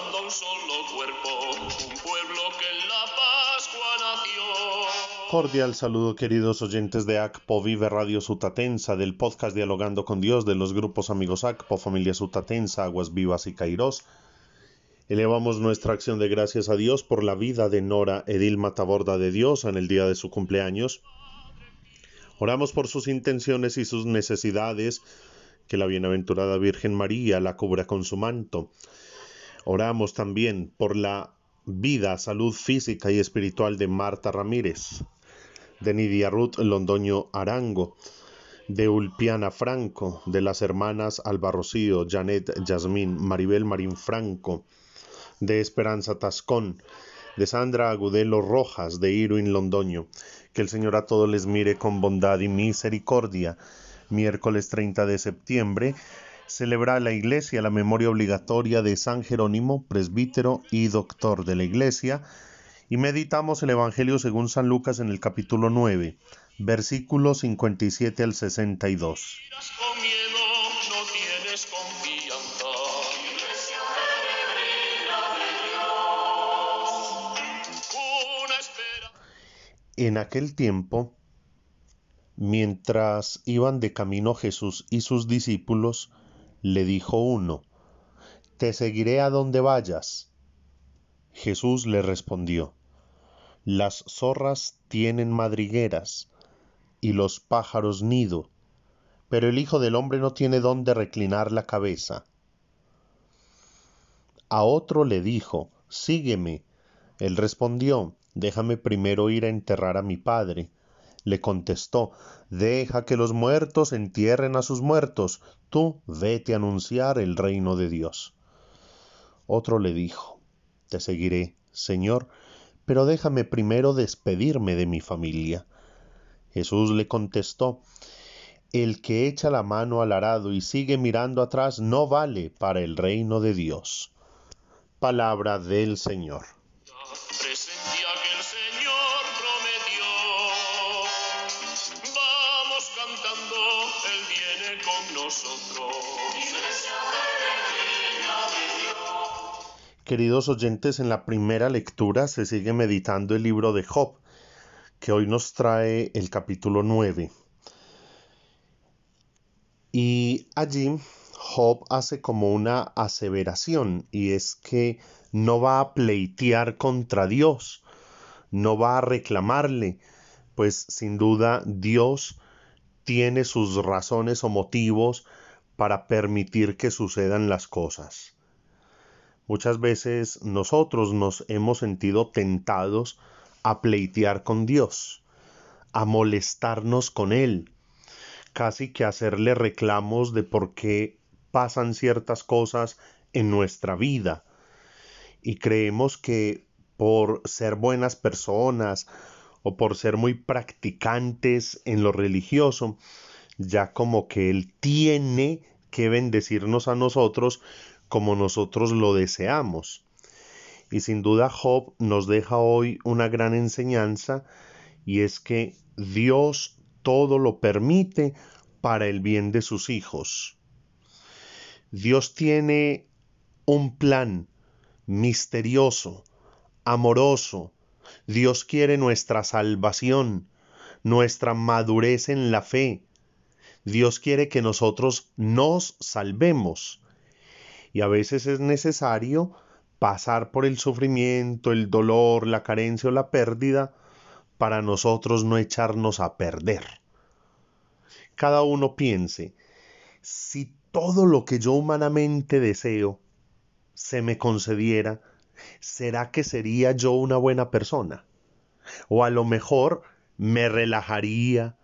un solo cuerpo, un pueblo que en la Pascua nació. Cordial saludo queridos oyentes de ACPO Vive Radio Sutatensa, del podcast Dialogando con Dios de los grupos amigos ACPO, Familia Sutatensa, Aguas Vivas y Cairós. Elevamos nuestra acción de gracias a Dios por la vida de Nora Edilma Taborda de Dios en el día de su cumpleaños. Oramos por sus intenciones y sus necesidades, que la bienaventurada Virgen María la cubra con su manto. Oramos también por la vida, salud física y espiritual de Marta Ramírez, de Nidia Ruth Londoño Arango, de Ulpiana Franco, de las hermanas Alba Rocío, Janet Yasmín, Maribel Marín Franco, de Esperanza Tascón, de Sandra Agudelo Rojas, de Irwin Londoño. Que el Señor a todos les mire con bondad y misericordia. Miércoles 30 de septiembre celebra la Iglesia la memoria obligatoria de San Jerónimo, presbítero y doctor de la Iglesia, y meditamos el Evangelio según San Lucas en el capítulo 9, versículos 57 al 62. Con miedo no tienes confianza. Una espera. En aquel tiempo, mientras iban de camino Jesús y sus discípulos, le dijo uno, Te seguiré a donde vayas. Jesús le respondió, Las zorras tienen madrigueras y los pájaros nido, pero el Hijo del Hombre no tiene dónde reclinar la cabeza. A otro le dijo, Sígueme. Él respondió, Déjame primero ir a enterrar a mi padre. Le contestó, Deja que los muertos entierren a sus muertos, tú vete a anunciar el reino de Dios. Otro le dijo, Te seguiré, Señor, pero déjame primero despedirme de mi familia. Jesús le contestó, El que echa la mano al arado y sigue mirando atrás no vale para el reino de Dios. Palabra del Señor. Queridos oyentes, en la primera lectura se sigue meditando el libro de Job, que hoy nos trae el capítulo 9. Y allí Job hace como una aseveración, y es que no va a pleitear contra Dios, no va a reclamarle, pues sin duda Dios tiene sus razones o motivos para permitir que sucedan las cosas. Muchas veces nosotros nos hemos sentido tentados a pleitear con Dios, a molestarnos con Él, casi que hacerle reclamos de por qué pasan ciertas cosas en nuestra vida. Y creemos que por ser buenas personas o por ser muy practicantes en lo religioso, ya como que Él tiene que bendecirnos a nosotros como nosotros lo deseamos. Y sin duda Job nos deja hoy una gran enseñanza y es que Dios todo lo permite para el bien de sus hijos. Dios tiene un plan misterioso, amoroso. Dios quiere nuestra salvación, nuestra madurez en la fe. Dios quiere que nosotros nos salvemos y a veces es necesario pasar por el sufrimiento, el dolor, la carencia o la pérdida para nosotros no echarnos a perder. Cada uno piense, si todo lo que yo humanamente deseo se me concediera, ¿será que sería yo una buena persona? O a lo mejor me relajaría,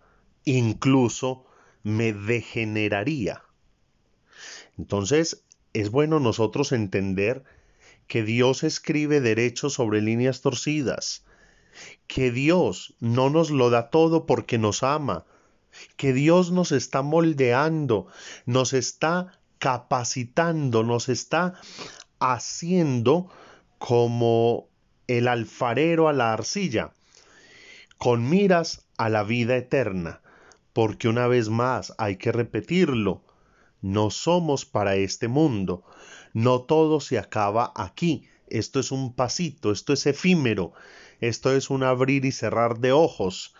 incluso me degeneraría. Entonces, es bueno nosotros entender que Dios escribe derechos sobre líneas torcidas, que Dios no nos lo da todo porque nos ama, que Dios nos está moldeando, nos está capacitando, nos está haciendo como el alfarero a la arcilla, con miras a la vida eterna, porque una vez más hay que repetirlo, no somos para este mundo, no todo se acaba aquí, esto es un pasito, esto es efímero, esto es un abrir y cerrar de ojos.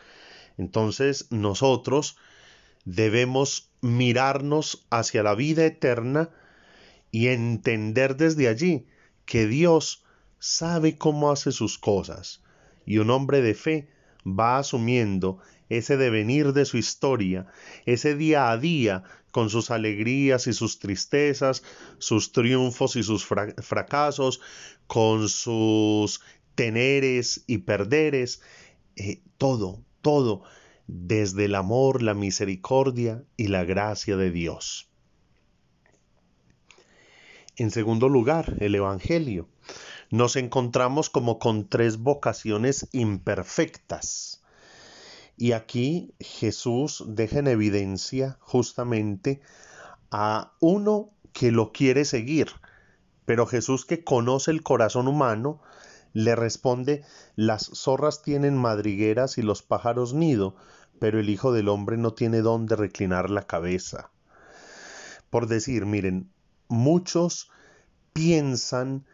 Entonces nosotros debemos mirarnos hacia la vida eterna y entender desde allí que Dios sabe cómo hace sus cosas. Y un hombre de fe va asumiendo ese devenir de su historia, ese día a día, con sus alegrías y sus tristezas, sus triunfos y sus fracasos, con sus teneres y perderes, eh, todo, todo, desde el amor, la misericordia y la gracia de Dios. En segundo lugar, el Evangelio. Nos encontramos como con tres vocaciones imperfectas. Y aquí Jesús deja en evidencia justamente a uno que lo quiere seguir, pero Jesús que conoce el corazón humano, le responde, las zorras tienen madrigueras y los pájaros nido, pero el Hijo del Hombre no tiene dónde reclinar la cabeza. Por decir, miren, muchos piensan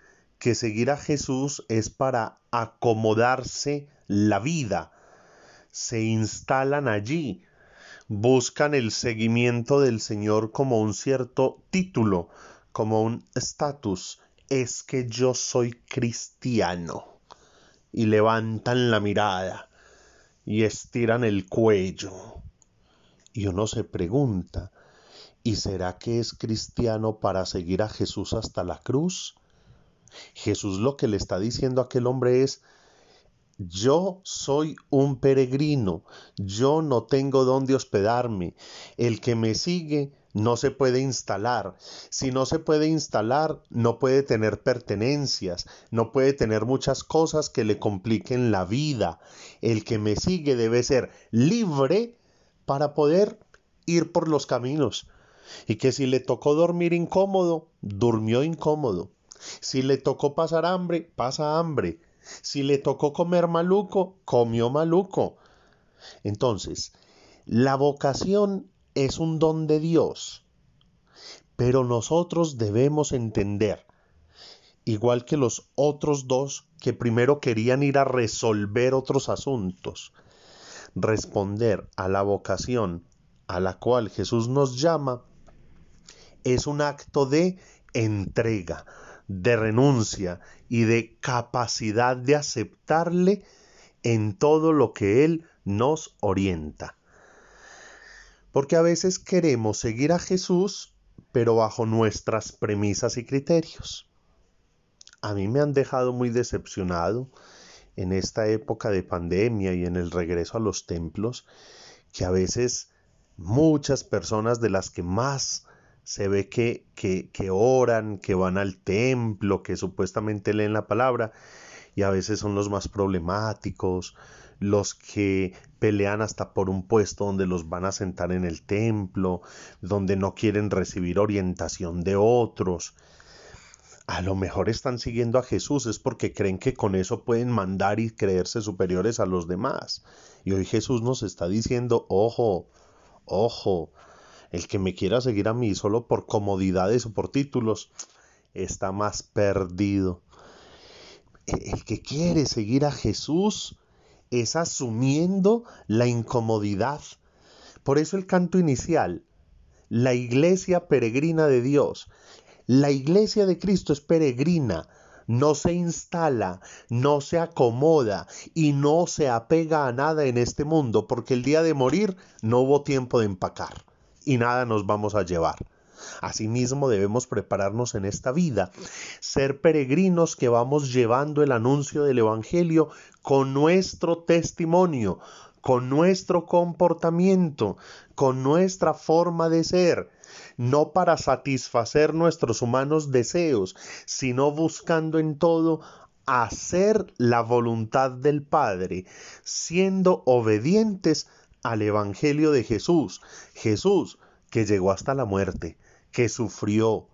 que seguir a Jesús es para acomodarse la vida, se instalan allí, buscan el seguimiento del Señor como un cierto título, como un estatus. Es que yo soy cristiano. Y levantan la mirada y estiran el cuello. Y uno se pregunta, ¿y será que es cristiano para seguir a Jesús hasta la cruz? Jesús lo que le está diciendo a aquel hombre es, yo soy un peregrino, yo no tengo dónde hospedarme. El que me sigue no se puede instalar. Si no se puede instalar, no puede tener pertenencias, no puede tener muchas cosas que le compliquen la vida. El que me sigue debe ser libre para poder ir por los caminos. Y que si le tocó dormir incómodo, durmió incómodo. Si le tocó pasar hambre, pasa hambre. Si le tocó comer maluco, comió maluco. Entonces, la vocación es un don de Dios, pero nosotros debemos entender, igual que los otros dos que primero querían ir a resolver otros asuntos, responder a la vocación a la cual Jesús nos llama, es un acto de entrega, de renuncia y de capacidad de aceptarle en todo lo que Él nos orienta. Porque a veces queremos seguir a Jesús, pero bajo nuestras premisas y criterios. A mí me han dejado muy decepcionado en esta época de pandemia y en el regreso a los templos, que a veces muchas personas de las que más se ve que, que, que oran, que van al templo, que supuestamente leen la palabra, y a veces son los más problemáticos, los que pelean hasta por un puesto donde los van a sentar en el templo, donde no quieren recibir orientación de otros. A lo mejor están siguiendo a Jesús es porque creen que con eso pueden mandar y creerse superiores a los demás. Y hoy Jesús nos está diciendo, ojo, ojo, el que me quiera seguir a mí solo por comodidades o por títulos está más perdido. E-, el que quiere seguir a Jesús es asumiendo la incomodidad. Por eso el canto inicial, la iglesia peregrina de Dios, la iglesia de Cristo es peregrina, no se instala, no se acomoda y no se apega a nada en este mundo, porque el día de morir no hubo tiempo de empacar y nada nos vamos a llevar. Asimismo debemos prepararnos en esta vida, ser peregrinos que vamos llevando el anuncio del Evangelio con nuestro testimonio, con nuestro comportamiento, con nuestra forma de ser, no para satisfacer nuestros humanos deseos, sino buscando en todo hacer la voluntad del Padre, siendo obedientes al Evangelio de Jesús. Jesús que llegó hasta la muerte, que sufrió.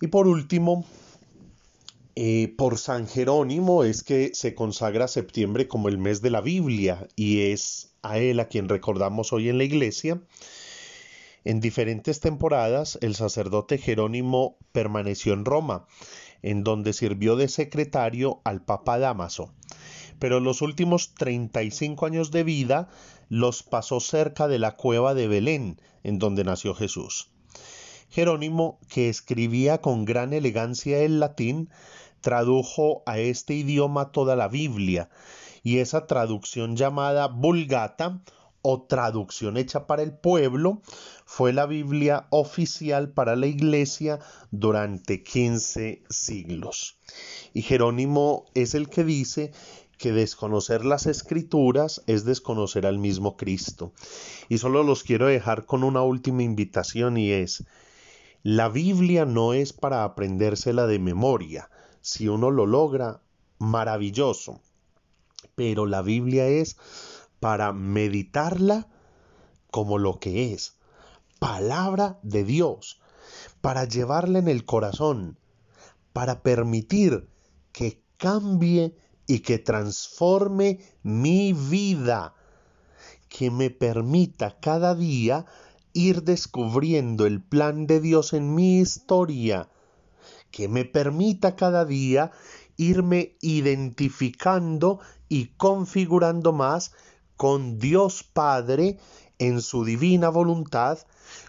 Y por último, eh, por San Jerónimo es que se consagra septiembre como el mes de la Biblia y es a él a quien recordamos hoy en la iglesia. En diferentes temporadas, el sacerdote Jerónimo permaneció en Roma, en donde sirvió de secretario al Papa Damaso. Pero los últimos 35 años de vida los pasó cerca de la cueva de Belén, en donde nació Jesús. Jerónimo, que escribía con gran elegancia el latín, tradujo a este idioma toda la Biblia, y esa traducción llamada Vulgata o traducción hecha para el pueblo fue la Biblia oficial para la iglesia durante 15 siglos. Y Jerónimo es el que dice que desconocer las escrituras es desconocer al mismo Cristo. Y solo los quiero dejar con una última invitación y es, la Biblia no es para aprendérsela de memoria. Si uno lo logra, maravilloso. Pero la Biblia es para meditarla como lo que es, palabra de Dios, para llevarla en el corazón, para permitir que cambie y que transforme mi vida, que me permita cada día ir descubriendo el plan de Dios en mi historia, que me permita cada día irme identificando y configurando más con Dios Padre en su divina voluntad,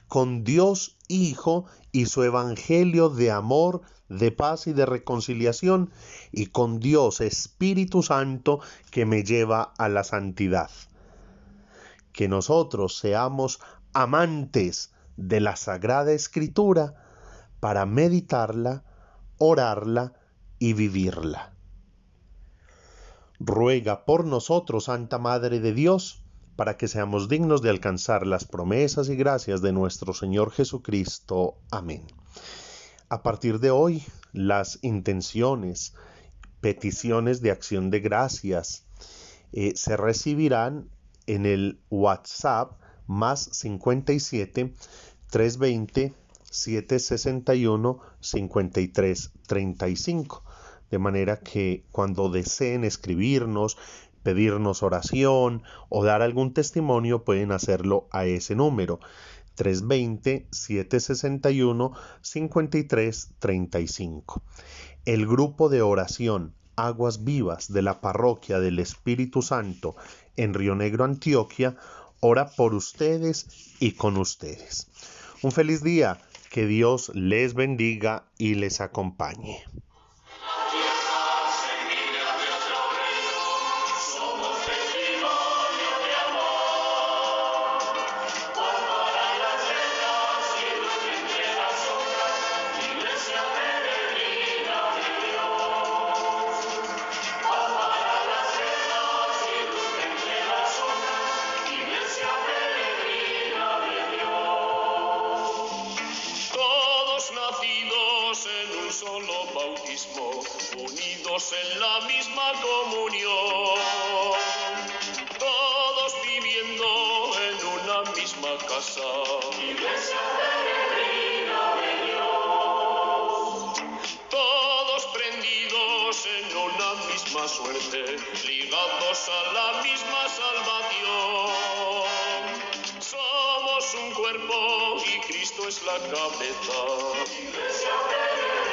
con Dios Hijo y su Evangelio de amor, de paz y de reconciliación, y con Dios Espíritu Santo que me lleva a la santidad. Que nosotros seamos amantes de la Sagrada Escritura para meditarla, orarla y vivirla ruega por nosotros, Santa Madre de Dios, para que seamos dignos de alcanzar las promesas y gracias de nuestro Señor Jesucristo. Amén. A partir de hoy, las intenciones, peticiones de acción de gracias eh, se recibirán en el WhatsApp más 57 320 761 53 35 de manera que cuando deseen escribirnos, pedirnos oración o dar algún testimonio pueden hacerlo a ese número 320-761-5335. El grupo de oración Aguas Vivas de la Parroquia del Espíritu Santo en Río Negro, Antioquia, ora por ustedes y con ustedes. Un feliz día, que Dios les bendiga y les acompañe. Casa. Iglesia peregrina de Dios. Todos prendidos en una misma suerte, ligados a la misma salvación. Somos un cuerpo y Cristo es la cabeza. Iglesia peregrina